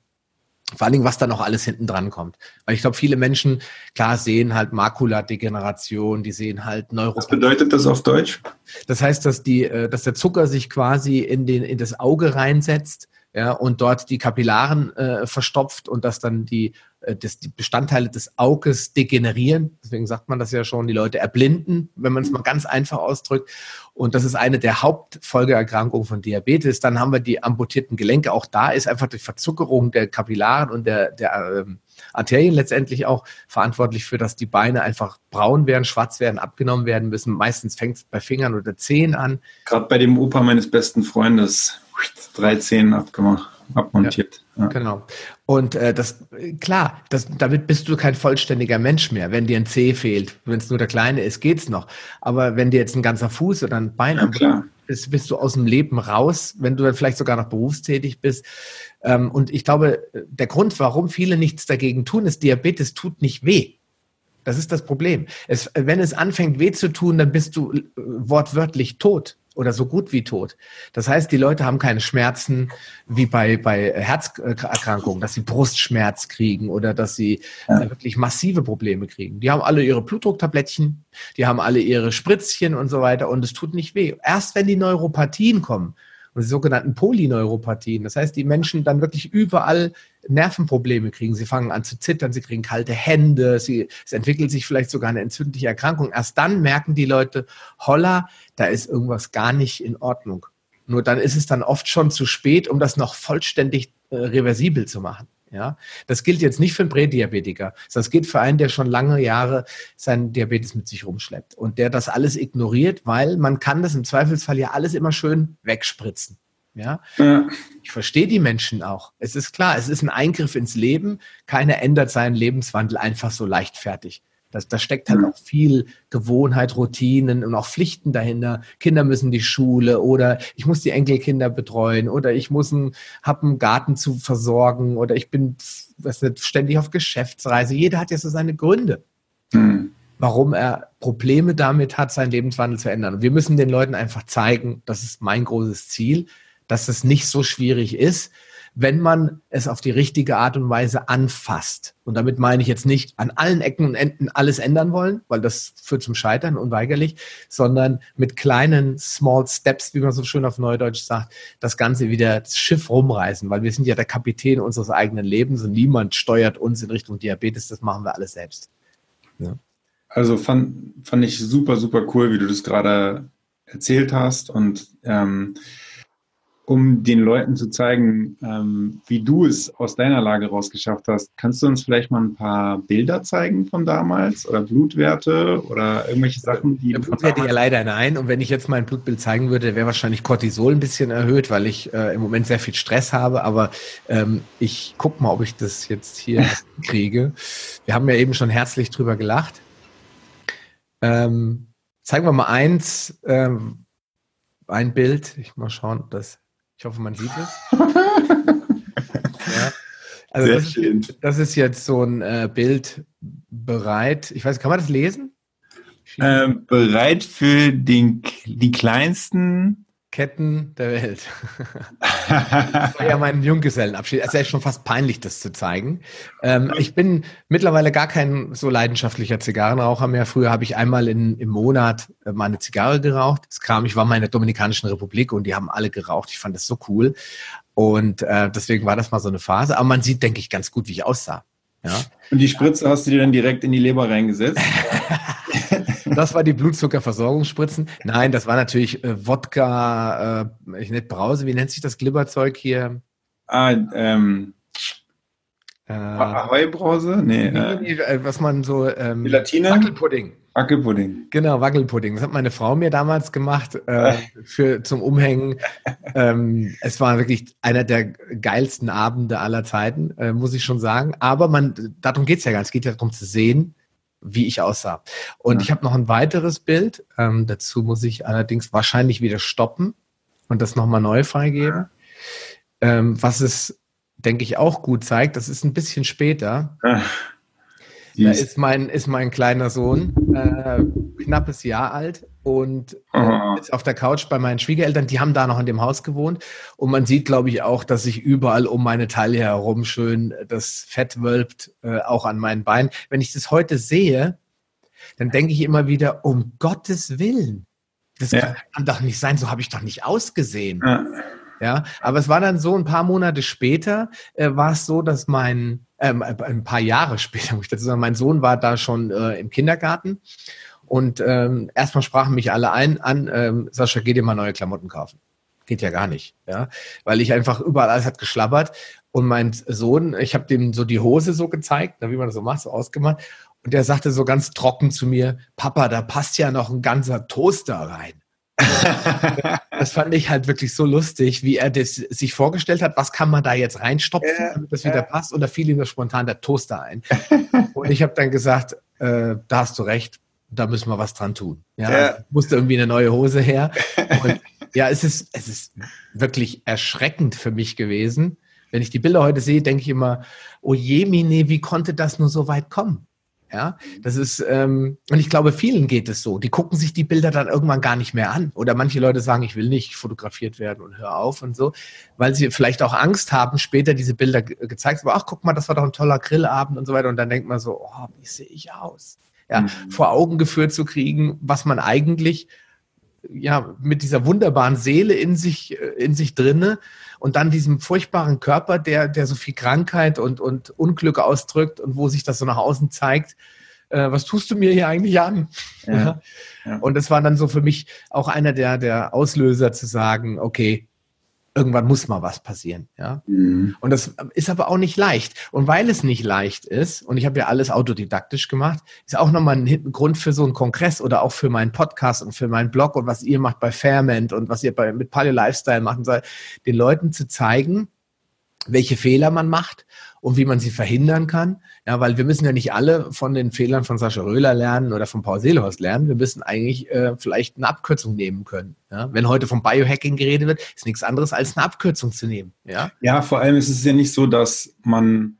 vor allen Dingen, was da noch alles hinten dran kommt. Weil ich glaube, viele Menschen, klar, sehen halt Makuladegeneration, die sehen halt Neuropathie. Was bedeutet das auf Deutsch? Das heißt, dass die, äh, dass der Zucker sich quasi in den, in das Auge reinsetzt, ja, und dort die Kapillaren äh, verstopft und dass dann die, äh, das, die Bestandteile des Auges degenerieren. Deswegen sagt man das ja schon, die Leute erblinden, wenn man es mal ganz einfach ausdrückt. Und das ist eine der Hauptfolgeerkrankungen von Diabetes. Dann haben wir die amputierten Gelenke. Auch da ist einfach die Verzuckerung der Kapillaren und der, der ähm, Arterien letztendlich auch verantwortlich für, dass die Beine einfach braun werden, schwarz werden, abgenommen werden müssen. Meistens fängt es bei Fingern oder Zehen an. Gerade bei dem Opa meines besten Freundes drei Zehen abgemacht, abmontiert. Ja, ja. Genau. Und äh, das, klar, das, damit bist du kein vollständiger Mensch mehr. Wenn dir ein Zeh fehlt, wenn es nur der kleine ist, geht's noch. Aber wenn dir jetzt ein ganzer Fuß oder ein Bein ja, ist, bist du aus dem Leben raus, wenn du dann vielleicht sogar noch berufstätig bist. Ähm, und ich glaube, der Grund, warum viele nichts dagegen tun, ist, Diabetes tut nicht weh. Das ist das Problem. Es, wenn es anfängt weh zu tun, dann bist du äh, wortwörtlich tot oder so gut wie tot. Das heißt, die Leute haben keine Schmerzen wie bei, bei Herzerkrankungen, dass sie Brustschmerz kriegen oder dass sie ja. Äh, wirklich massive Probleme kriegen. Die haben alle ihre Blutdrucktablettchen, die haben alle ihre Spritzchen und so weiter und es tut nicht weh. Erst wenn die Neuropathien kommen, und die sogenannten Polyneuropathien. Das heißt, die Menschen dann wirklich überall Nervenprobleme kriegen. Sie fangen an zu zittern, sie kriegen kalte Hände, sie, es entwickelt sich vielleicht sogar eine entzündliche Erkrankung. Erst dann merken die Leute, holla, da ist irgendwas gar nicht in Ordnung. Nur dann ist es dann oft schon zu spät, um das noch vollständig äh, reversibel zu machen. Ja, das gilt jetzt nicht für einen Prädiabetiker, sondern es gilt für einen, der schon lange Jahre seinen Diabetes mit sich rumschleppt und der das alles ignoriert, weil man kann das im Zweifelsfall ja alles immer schön wegspritzen. Ja? ja. Ich verstehe die Menschen auch. Es ist klar, es ist ein Eingriff ins Leben. Keiner ändert seinen Lebenswandel einfach so leichtfertig. Das, da steckt halt auch viel Gewohnheit, Routinen und auch Pflichten dahinter. Kinder müssen die Schule oder ich muss die Enkelkinder betreuen oder ich muss einen, hab einen Garten zu versorgen oder ich bin was nicht, ständig auf Geschäftsreise. Jeder hat ja so seine Gründe. Mhm warum er Probleme damit hat, seinen Lebenswandel zu ändern. Und wir müssen den Leuten einfach zeigen, das ist mein großes Ziel, dass es nicht so schwierig ist, wenn man es auf die richtige Art und Weise anfasst. Und damit meine ich jetzt nicht an allen Ecken und Enden alles ändern wollen, weil das führt zum Scheitern unweigerlich, sondern mit kleinen Small Steps, wie man so schön auf Neudeutsch sagt, das Ganze wieder das Schiff rumreißen, weil wir sind ja der Kapitän unseres eigenen Lebens und niemand steuert uns in Richtung Diabetes, das machen wir alles selbst. Ja. Also fand, fand ich super, super cool, wie du das gerade erzählt hast und ähm, um den Leuten zu zeigen, ähm, wie du es aus deiner Lage rausgeschafft hast, kannst du uns vielleicht mal ein paar Bilder zeigen von damals oder Blutwerte oder irgendwelche Sachen, die. Ja, Blutwerte ja leider nein. Und wenn ich jetzt mein Blutbild zeigen würde, wäre wahrscheinlich Cortisol ein bisschen erhöht, weil ich äh, im Moment sehr viel Stress habe. Aber ähm, ich gucke mal, ob ich das jetzt hier kriege. Wir haben ja eben schon herzlich drüber gelacht. Ähm, zeigen wir mal eins, ähm, ein Bild. Ich mal schauen, ob das ich hoffe, man sieht es. ja. Also Sehr das, schön. Ist, das ist jetzt so ein äh, Bild bereit. Ich weiß, kann man das lesen? Ähm, bereit für den, die kleinsten Ketten der Welt. das war ja mein Junggesellenabschied. Es ist ja schon fast peinlich, das zu zeigen. Ähm, ich bin mittlerweile gar kein so leidenschaftlicher Zigarrenraucher mehr. Früher habe ich einmal in, im Monat äh, mal eine Zigarre geraucht. Das kam, ich war mal in der Dominikanischen Republik und die haben alle geraucht. Ich fand das so cool. Und äh, deswegen war das mal so eine Phase. Aber man sieht, denke ich, ganz gut, wie ich aussah. Ja. Und die Spritze hast du dir dann direkt in die Leber reingesetzt? Das war die Blutzuckerversorgungsspritzen. Nein, das war natürlich äh, Wodka, äh, ich nicht Brause, wie nennt sich das Glibberzeug hier? Ah, ähm. Äh, Ahoi-Brause? Nee. Äh, äh, was man so. Ähm, Gelatine? Wackelpudding. Wackelpudding. Genau, Wackelpudding. Das hat meine Frau mir damals gemacht äh, für, zum Umhängen. ähm, es war wirklich einer der geilsten Abende aller Zeiten, äh, muss ich schon sagen. Aber man, darum geht es ja gar nicht. Es geht ja darum zu sehen, wie ich aussah. Und ja. ich habe noch ein weiteres Bild. Ähm, dazu muss ich allerdings wahrscheinlich wieder stoppen und das nochmal neu freigeben. Ähm, was es, denke ich, auch gut zeigt, das ist ein bisschen später. Ach, da ist mein, ist mein kleiner Sohn, äh, knappes Jahr alt. Und äh, auf der Couch bei meinen Schwiegereltern. Die haben da noch in dem Haus gewohnt. Und man sieht, glaube ich, auch, dass sich überall um meine Taille herum schön das Fett wölbt, äh, auch an meinen Beinen. Wenn ich das heute sehe, dann denke ich immer wieder, um Gottes Willen. Das ja. kann doch nicht sein, so habe ich doch nicht ausgesehen. Ja. ja. aber es war dann so, ein paar Monate später äh, war es so, dass mein, ähm, ein paar Jahre später, muss ich dazu sagen, mein Sohn war da schon äh, im Kindergarten und ähm, erstmal sprachen mich alle ein an, ähm, Sascha, geh dir mal neue Klamotten kaufen. Geht ja gar nicht, ja, weil ich einfach überall alles hat geschlabbert und mein Sohn, ich habe dem so die Hose so gezeigt, wie man das so macht, so ausgemacht und der sagte so ganz trocken zu mir, Papa, da passt ja noch ein ganzer Toaster rein. das fand ich halt wirklich so lustig, wie er das sich vorgestellt hat, was kann man da jetzt reinstopfen, damit das wieder passt. Und da fiel ihm spontan der Toaster ein. Und ich habe dann gesagt, äh, da hast du recht, da müssen wir was dran tun. Ja, ja. musste irgendwie eine neue Hose her. Und ja, es ist, es ist wirklich erschreckend für mich gewesen. Wenn ich die Bilder heute sehe, denke ich immer, oh je, Mine, wie konnte das nur so weit kommen? Ja, das ist, ähm, und ich glaube, vielen geht es so. Die gucken sich die Bilder dann irgendwann gar nicht mehr an. Oder manche Leute sagen, ich will nicht fotografiert werden und hör auf und so, weil sie vielleicht auch Angst haben, später diese Bilder ge gezeigt zu Ach, guck mal, das war doch ein toller Grillabend und so weiter. Und dann denkt man so, oh, wie sehe ich aus? Ja, mhm. vor Augen geführt zu kriegen, was man eigentlich ja mit dieser wunderbaren Seele in sich äh, in sich drinne und dann diesem furchtbaren Körper, der, der so viel Krankheit und, und Unglück ausdrückt und wo sich das so nach außen zeigt, äh, was tust du mir hier eigentlich an? Ja, ja. Und das war dann so für mich auch einer der, der Auslöser zu sagen, okay, irgendwann muss mal was passieren. Ja? Mhm. Und das ist aber auch nicht leicht. Und weil es nicht leicht ist, und ich habe ja alles autodidaktisch gemacht, ist auch nochmal ein Grund für so einen Kongress oder auch für meinen Podcast und für meinen Blog und was ihr macht bei Fairment und was ihr bei, mit Paleo Lifestyle machen soll, den Leuten zu zeigen, welche Fehler man macht und wie man sie verhindern kann. Ja, weil wir müssen ja nicht alle von den Fehlern von Sascha Röhler lernen oder von Paul Seelhorst lernen. Wir müssen eigentlich äh, vielleicht eine Abkürzung nehmen können. Ja? Wenn heute vom Biohacking geredet wird, ist nichts anderes als eine Abkürzung zu nehmen. Ja, ja vor allem ist es ja nicht so, dass man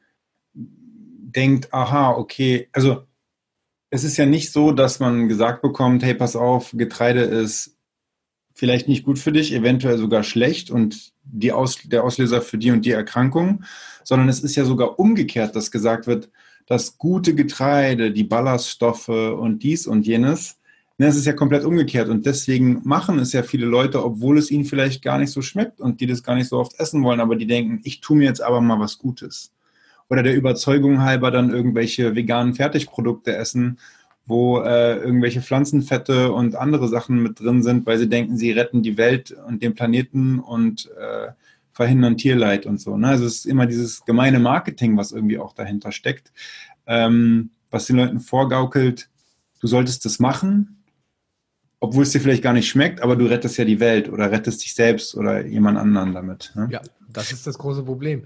denkt, aha, okay, also es ist ja nicht so, dass man gesagt bekommt, hey, pass auf, Getreide ist vielleicht nicht gut für dich, eventuell sogar schlecht und die Aus, der Auslöser für die und die Erkrankung, sondern es ist ja sogar umgekehrt, dass gesagt wird, dass gute Getreide, die Ballaststoffe und dies und jenes, ne, es ist ja komplett umgekehrt und deswegen machen es ja viele Leute, obwohl es ihnen vielleicht gar nicht so schmeckt und die das gar nicht so oft essen wollen, aber die denken, ich tue mir jetzt aber mal was Gutes. Oder der Überzeugung halber dann irgendwelche veganen Fertigprodukte essen, wo äh, irgendwelche Pflanzenfette und andere Sachen mit drin sind, weil sie denken, sie retten die Welt und den Planeten und äh, verhindern Tierleid und so. Ne? Also es ist immer dieses gemeine Marketing, was irgendwie auch dahinter steckt, ähm, was den Leuten vorgaukelt, du solltest das machen, obwohl es dir vielleicht gar nicht schmeckt, aber du rettest ja die Welt oder rettest dich selbst oder jemand anderen damit. Ne? Ja, das ist das große Problem.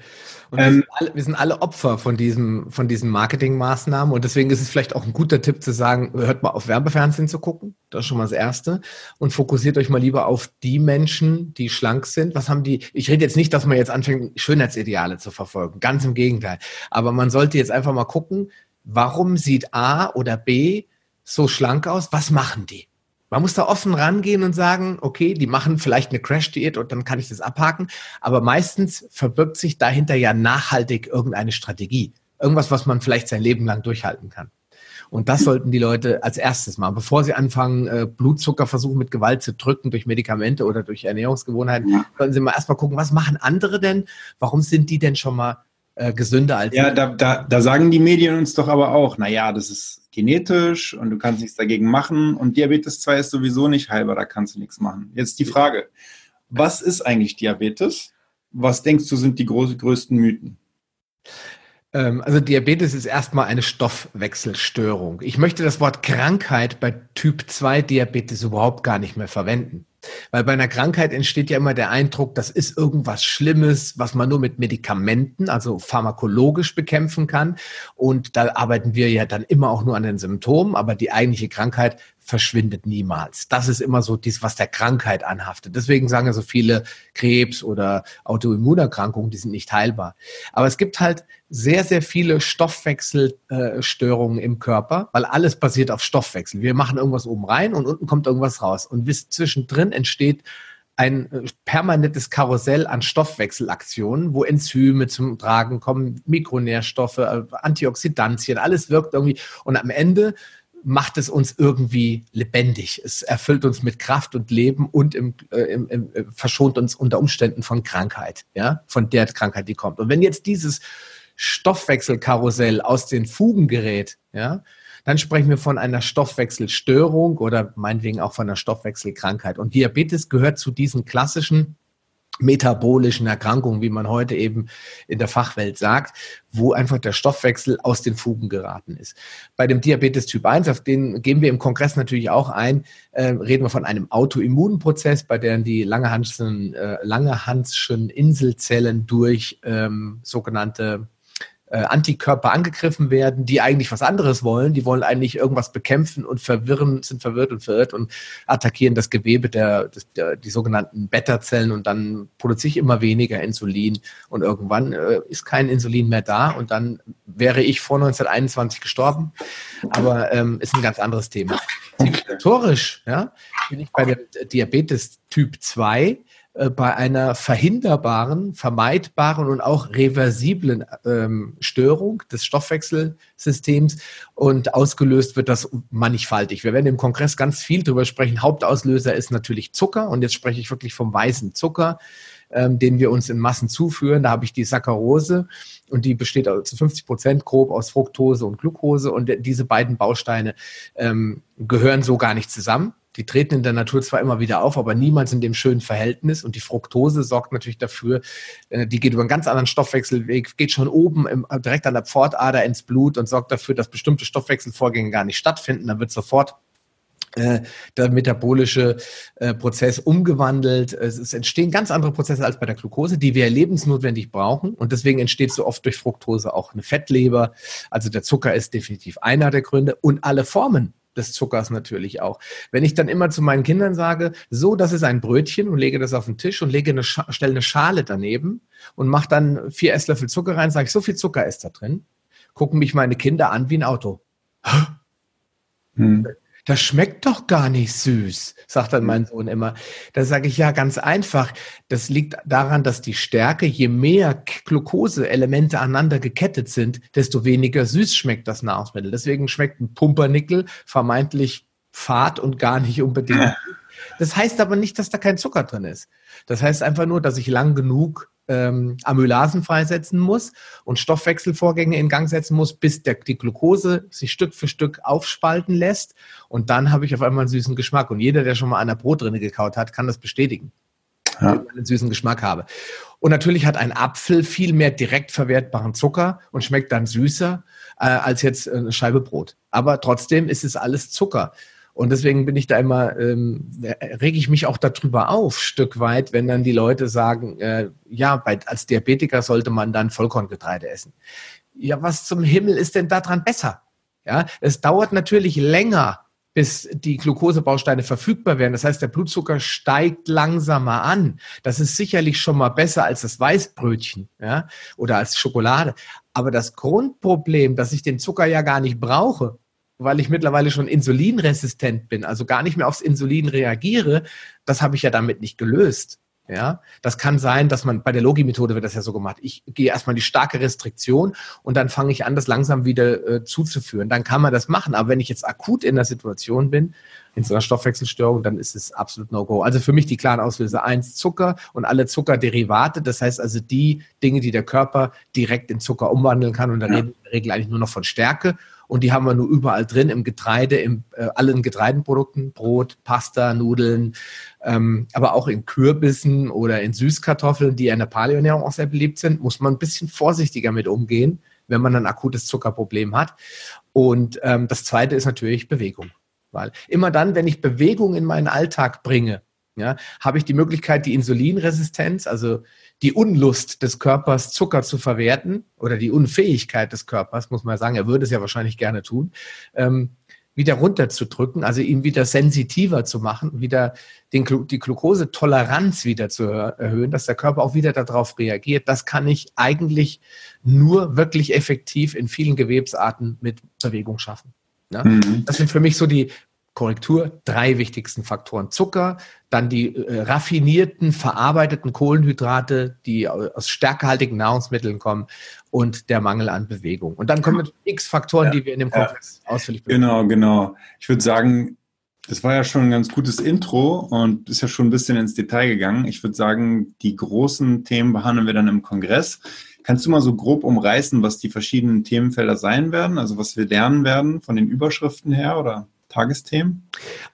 Und ähm, wir, sind alle, wir, sind alle, Opfer von diesem, von diesen Marketingmaßnahmen und deswegen ist es vielleicht auch ein guter Tipp zu sagen, hört mal auf Werbefernsehen zu gucken. Das ist schon mal das Erste. Und fokussiert euch mal lieber auf die Menschen, die schlank sind. Was haben die? Ich rede jetzt nicht, dass man jetzt anfängt, Schönheitsideale zu verfolgen. Ganz im Gegenteil. Aber man sollte jetzt einfach mal gucken, warum sieht A oder B so schlank aus? Was machen die? Man muss da offen rangehen und sagen, okay, die machen vielleicht eine Crash-Diät und dann kann ich das abhaken. Aber meistens verbirgt sich dahinter ja nachhaltig irgendeine Strategie. Irgendwas, was man vielleicht sein Leben lang durchhalten kann. Und das sollten die Leute als erstes machen, bevor sie anfangen, äh, Blutzucker versuchen mit Gewalt zu drücken durch Medikamente oder durch Ernährungsgewohnheiten. Ja. Sollten sie mal erstmal gucken, was machen andere denn? Warum sind die denn schon mal äh, gesünder als Ja, da, da, da sagen die Medien uns doch aber auch, naja, das ist genetisch und du kannst nichts dagegen machen und Diabetes 2 ist sowieso nicht heilbar, da kannst du nichts machen. Jetzt die Frage, was ist eigentlich Diabetes? Was denkst du sind die groß, größten Mythen? Ähm, also Diabetes ist erstmal eine Stoffwechselstörung. Ich möchte das Wort Krankheit bei Typ 2 Diabetes überhaupt gar nicht mehr verwenden. Weil bei einer Krankheit entsteht ja immer der Eindruck, das ist irgendwas Schlimmes, was man nur mit Medikamenten, also pharmakologisch bekämpfen kann. Und da arbeiten wir ja dann immer auch nur an den Symptomen, aber die eigentliche Krankheit verschwindet niemals. Das ist immer so dies, was der Krankheit anhaftet. Deswegen sagen ja so viele Krebs oder Autoimmunerkrankungen, die sind nicht heilbar. Aber es gibt halt sehr, sehr viele Stoffwechselstörungen äh, im Körper, weil alles basiert auf Stoffwechsel. Wir machen irgendwas oben rein und unten kommt irgendwas raus. Und zwischendrin entsteht ein äh, permanentes Karussell an Stoffwechselaktionen, wo Enzyme zum Tragen kommen, Mikronährstoffe, äh, Antioxidantien, alles wirkt irgendwie. Und am Ende macht es uns irgendwie lebendig. Es erfüllt uns mit Kraft und Leben und im, äh, im, im, äh, verschont uns unter Umständen von Krankheit, ja, von der Krankheit, die kommt. Und wenn jetzt dieses Stoffwechselkarussell aus den Fugen gerät, ja, dann sprechen wir von einer Stoffwechselstörung oder meinetwegen auch von einer Stoffwechselkrankheit. Und Diabetes gehört zu diesen klassischen metabolischen Erkrankungen, wie man heute eben in der Fachwelt sagt, wo einfach der Stoffwechsel aus den Fugen geraten ist. Bei dem Diabetes Typ 1, auf den gehen wir im Kongress natürlich auch ein, äh, reden wir von einem Autoimmunprozess, bei dem die Langerhanschen, äh, Langerhanschen Inselzellen durch ähm, sogenannte äh, Antikörper angegriffen werden, die eigentlich was anderes wollen. Die wollen eigentlich irgendwas bekämpfen und verwirren, sind verwirrt und verirrt und attackieren das Gewebe der, der die sogenannten Beta-Zellen und dann produziere ich immer weniger Insulin und irgendwann äh, ist kein Insulin mehr da und dann wäre ich vor 1921 gestorben. Aber ähm, ist ein ganz anderes Thema. Zivilisatorisch ja, bin ich bei dem Diabetes Typ 2 äh, bei einer verhinderbaren, vermeidbaren und auch reversiblen ähm, Störung des Stoffwechselsystems und ausgelöst wird das mannigfaltig. Wir werden im Kongress ganz viel darüber sprechen. Hauptauslöser ist natürlich Zucker und jetzt spreche ich wirklich vom weißen Zucker, ähm, den wir uns in Massen zuführen. Da habe ich die Saccharose und die besteht zu 50 Prozent grob aus Fructose und Glucose und diese beiden Bausteine ähm, gehören so gar nicht zusammen. Die treten in der Natur zwar immer wieder auf, aber niemals in dem schönen Verhältnis. Und die Fructose sorgt natürlich dafür, äh, die geht über einen ganz anderen Stoffwechselweg, geht schon oben im, direkt an der Pfortader ins Blut und sorgt dafür, dass bestimmte Stoffwechselvorgänge gar nicht stattfinden. Dann wird sofort äh, der metabolische äh, Prozess umgewandelt. Es, es, entstehen ganz andere Prozesse als bei der Glucose, die wir lebensnotwendig brauchen. Und deswegen entsteht so oft durch Fructose auch eine Fettleber. Also der Zucker ist definitiv einer der Gründe und alle Formen des Zuckers natürlich auch. Wenn ich dann immer zu meinen Kindern sage, so, das ist ein Brötchen und lege das auf den Tisch und lege eine, stelle eine Schale daneben und mache dann vier Esslöffel Zucker rein, sage ich, so viel Zucker ist da drin, gucken mich meine Kinder an wie ein Auto. Hm das schmeckt doch gar nicht süß, sagt dann mein Sohn immer. Da sage ich ja ganz einfach, das liegt daran, dass die Stärke, je mehr Glukoseelemente aneinander gekettet sind, desto weniger süß schmeckt das Nahrungsmittel. Deswegen schmeckt ein Pumpernickel vermeintlich fad und gar nicht unbedingt. Das heißt aber nicht, dass da kein Zucker drin ist. Das heißt einfach nur, dass ich lang genug ähm, Amylasen freisetzen muss und Stoffwechselvorgänge in Gang setzen muss, bis der, die Glucose sich Stück für Stück aufspalten lässt. Und dann habe ich auf einmal einen süßen Geschmack. Und jeder, der schon mal an der Brotrinne gekaut hat, kann das bestätigen. Ja. Wenn ich einen süßen Geschmack habe. Und natürlich hat ein Apfel viel mehr direkt verwertbaren Zucker und schmeckt dann süßer äh, als jetzt eine Scheibe Brot. Aber trotzdem ist es alles Zucker. Und deswegen bin ich da immer, ähm, rege ich mich auch darüber auf, Stück weit, wenn dann die Leute sagen, äh, ja, bei, als Diabetiker sollte man dann Vollkorngetreide essen. Ja, was zum Himmel ist denn daran besser? Ja, es dauert natürlich länger, bis die Glukosebausteine verfügbar werden. Das heißt, der Blutzucker steigt langsamer an. Das ist sicherlich schon mal besser als das Weißbrötchen ja, oder als Schokolade. Aber das Grundproblem, dass ich den Zucker ja gar nicht brauche, weil ich mittlerweile schon insulinresistent bin, also gar nicht mehr aufs Insulin reagiere, das habe ich ja damit nicht gelöst. Ja, das kann sein, dass man bei der Logi-Methode wird das ja so gemacht. Ich gehe erstmal die starke Restriktion und dann fange ich an, das langsam wieder äh, zuzuführen. Dann kann man das machen. Aber wenn ich jetzt akut in der Situation bin, in so einer Stoffwechselstörung, dann ist es absolut No-Go. Also für mich die klaren Auslöser. Eins, Zucker und alle Zuckerderivate. Das heißt also die Dinge, die der Körper direkt in Zucker umwandeln kann. Und da ja. reden wir in der Regel eigentlich nur noch von Stärke und die haben wir nur überall drin, im Getreide, in äh, allen Getreidenprodukten, Brot, Pasta, Nudeln, ähm, aber auch in Kürbissen oder in Süßkartoffeln, die in der Paleoernährung auch sehr beliebt sind, muss man ein bisschen vorsichtiger mit umgehen, wenn man ein akutes Zuckerproblem hat. Und ähm, das Zweite ist natürlich Bewegung. Weil immer dann, wenn ich Bewegung in meinen Alltag bringe, ja, habe ich die Möglichkeit, die Insulinresistenz, also die Unlust des Körpers, Zucker zu verwerten oder die Unfähigkeit des Körpers, muss man sagen, er würde es ja wahrscheinlich gerne tun, ähm, wieder runterzudrücken, also ihn wieder sensitiver zu machen, wieder den, die Glukosetoleranz wieder zu erhöhen, dass der Körper auch wieder darauf reagiert. Das kann ich eigentlich nur wirklich effektiv in vielen Gewebsarten mit Bewegung schaffen. Ja? Mhm. Das sind für mich so die Korrektur, drei wichtigsten Faktoren. Zucker, dann die äh, raffinierten, verarbeiteten Kohlenhydrate, die aus stärkehaltigen Nahrungsmitteln kommen und der Mangel an Bewegung. Und dann kommen x Faktoren, ja, die wir in dem Kongress ja. ausführlich besprechen. Genau, genau. Ich würde sagen, das war ja schon ein ganz gutes Intro und ist ja schon ein bisschen ins Detail gegangen. Ich würde sagen, die großen Themen behandeln wir dann im Kongress. Kannst du mal so grob umreißen, was die verschiedenen Themenfelder sein werden, also was wir lernen werden von den Überschriften her oder? Tagesthemen?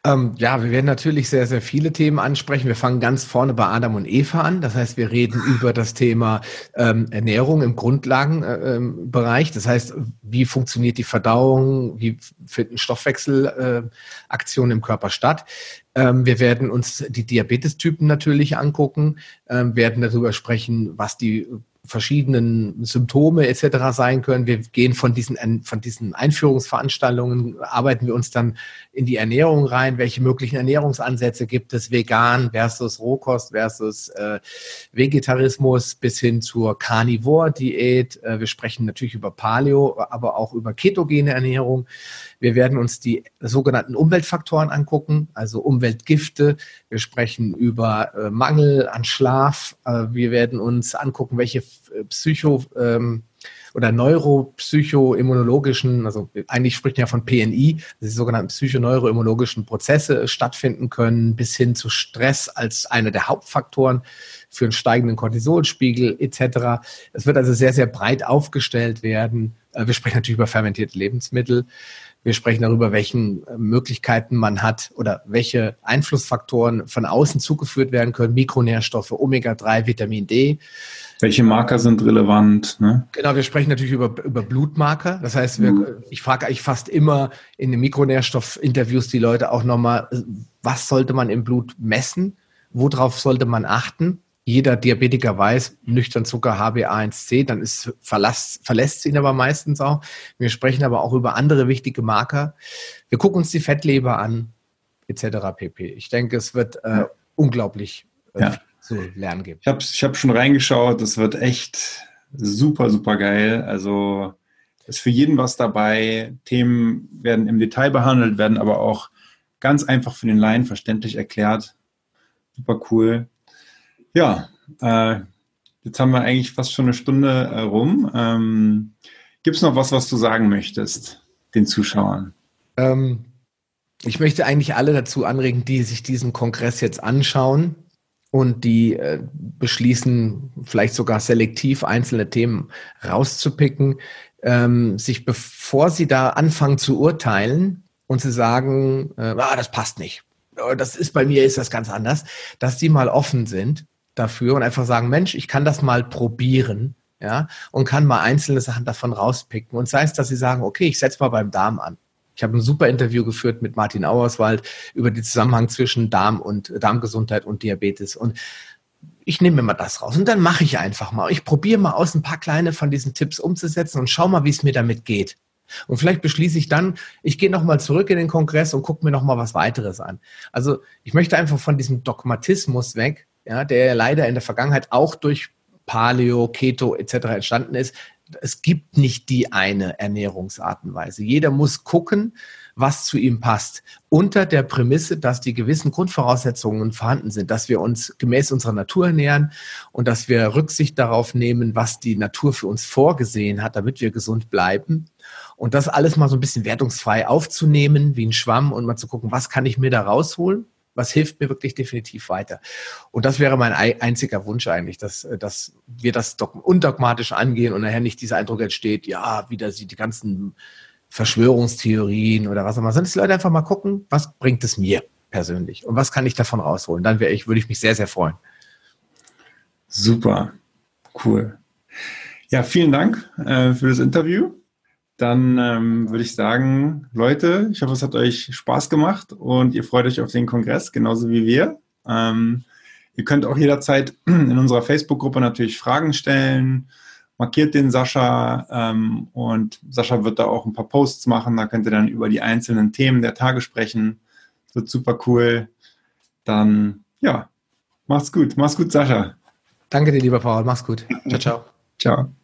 Ähm, ja, wir werden natürlich sehr, sehr viele Themen ansprechen. Wir fangen ganz vorne bei Adam und Eva an. Das heißt, wir reden über das Thema ähm, Ernährung im Grundlagenbereich. Äh, das heißt, wie funktioniert die Verdauung? Wie finden Stoffwechselaktionen äh, im Körper statt? Ähm, wir werden uns die Diabetestypen natürlich angucken, ähm, werden darüber sprechen, was die verschiedenen Symptome etc. sein können. Wir gehen von diesen, von diesen Einführungsveranstaltungen, arbeiten wir uns dann in die Ernährung rein. Welche möglichen Ernährungsansätze gibt es? Vegan versus Rohkost versus äh, Vegetarismus bis hin zur Carnivore-Diät. Äh, wir sprechen natürlich über Paleo, aber auch über ketogene Ernährung. Wir werden uns die sogenannten Umweltfaktoren angucken, also Umweltgifte. Wir sprechen über äh, Mangel an Schlaf. Äh, wir werden uns angucken, welche äh, Psycho- ähm, oder neuropsychoimmunologischen, also eigentlich spricht man ja von PNI, die sogenannten psychoneuroimmunologischen Prozesse stattfinden können, bis hin zu Stress als einer der Hauptfaktoren für einen steigenden Cortisolspiegel etc. Es wird also sehr, sehr breit aufgestellt werden. Äh, wir sprechen natürlich über fermentierte Lebensmittel. Wir sprechen darüber, welchen äh, Möglichkeiten man hat oder welche Einflussfaktoren von außen zugeführt werden können. Mikronährstoffe, Omega-3, Vitamin D. Welche Marker sind relevant? Ne? Genau, wir sprechen natürlich über, über Blutmarker. Das heißt, wir, mhm. ich frage eigentlich fast immer in den Mikronährstoffinterviews die Leute auch nochmal, was sollte man im Blut messen? Worauf sollte man achten? Jeder Diabetiker weiß, nüchtern Zucker HbA1c, dann ist verlass, verlässt ihn aber meistens auch. Wir sprechen aber auch über andere wichtige Marker. Wir gucken uns die Fettleber an, etc. pp. Ich denke, es wird äh, ja. unglaublich äh, ja. zu lernen geben. Ich habe ich hab schon reingeschaut, es wird echt super, super geil. Also ist für jeden was dabei. Themen werden im Detail behandelt, werden aber auch ganz einfach für den Laien verständlich erklärt. Super cool. Ja, äh, jetzt haben wir eigentlich fast schon eine Stunde äh, rum. Ähm, Gibt es noch was, was du sagen möchtest den Zuschauern? Ähm, ich möchte eigentlich alle dazu anregen, die sich diesen Kongress jetzt anschauen und die äh, beschließen, vielleicht sogar selektiv einzelne Themen rauszupicken, ähm, sich bevor sie da anfangen zu urteilen und zu sagen, äh, ah, das passt nicht, das ist bei mir ist das ganz anders, dass die mal offen sind dafür und einfach sagen, Mensch, ich kann das mal probieren, ja, und kann mal einzelne Sachen davon rauspicken. Und sei es, dass sie sagen, okay, ich setze mal beim Darm an. Ich habe ein super Interview geführt mit Martin Auerswald über den Zusammenhang zwischen Darm und Darmgesundheit und Diabetes. Und ich nehme mir mal das raus und dann mache ich einfach mal. Ich probiere mal aus, ein paar kleine von diesen Tipps umzusetzen und schau mal, wie es mir damit geht. Und vielleicht beschließe ich dann, ich gehe nochmal zurück in den Kongress und gucke mir nochmal was weiteres an. Also ich möchte einfach von diesem Dogmatismus weg ja, der leider in der Vergangenheit auch durch Paleo, Keto etc. entstanden ist. Es gibt nicht die eine Ernährungsartenweise. Jeder muss gucken, was zu ihm passt. Unter der Prämisse, dass die gewissen Grundvoraussetzungen vorhanden sind, dass wir uns gemäß unserer Natur ernähren und dass wir Rücksicht darauf nehmen, was die Natur für uns vorgesehen hat, damit wir gesund bleiben. Und das alles mal so ein bisschen wertungsfrei aufzunehmen, wie ein Schwamm und mal zu gucken, was kann ich mir da rausholen was hilft mir wirklich definitiv weiter. Und das wäre mein einziger Wunsch eigentlich, dass, äh, dass wir das undogmatisch angehen und nachher nicht dieser Eindruck entsteht, ja, wieder sie die ganzen Verschwörungstheorien oder was auch immer, sondern dass die Leute einfach mal gucken, was bringt es mir persönlich und was kann ich davon rausholen. Dann wäre ich, würde ich mich sehr, sehr freuen. Super, cool. Ja, vielen Dank äh, für das Interview. Dann ähm, würde ich sagen, Leute, ich hoffe, es hat euch Spaß gemacht und ihr freut euch auf den Kongress, genauso wie wir. Ähm, ihr könnt auch jederzeit in unserer Facebook-Gruppe natürlich Fragen stellen markiert den Sascha ähm, und Sascha wird da auch ein paar Posts machen. Da könnt ihr dann über die einzelnen Themen der Tage sprechen. Das wird super cool. Dann, ja, mach's gut. Mach's gut, Sascha. Danke dir, lieber Paul. Mach's gut. Ciao, ciao. ciao.